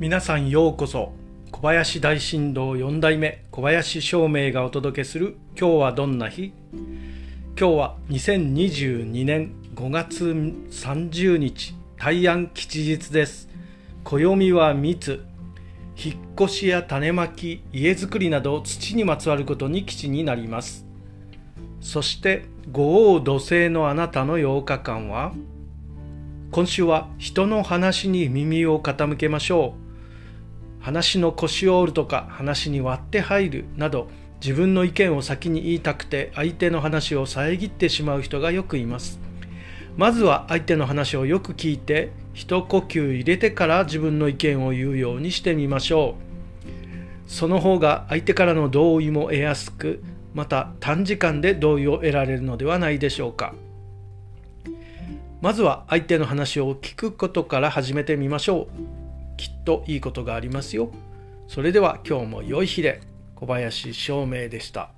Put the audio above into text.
皆さんようこそ。小林大震動4代目小林照明がお届けする「今日はどんな日?」今日は2022年5月30日大安吉日です。暦は密。引っ越しや種まき家づくりなど土にまつわることに基地になります。そして五王土星のあなたの8日間は今週は人の話に耳を傾けましょう。話の腰を折るとか話に割って入るなど自分の意見を先に言いたくて相手の話を遮ってしまう人がよくいます。まずは相手の話をよく聞いて一呼吸入れてから自分の意見を言うようにしてみましょう。その方が相手からの同意も得やすくまた短時間で同意を得られるのではないでしょうか。まずは相手の話を聞くことから始めてみましょう。きっといいことがありますよ。それでは今日も良い日で小林照明でした。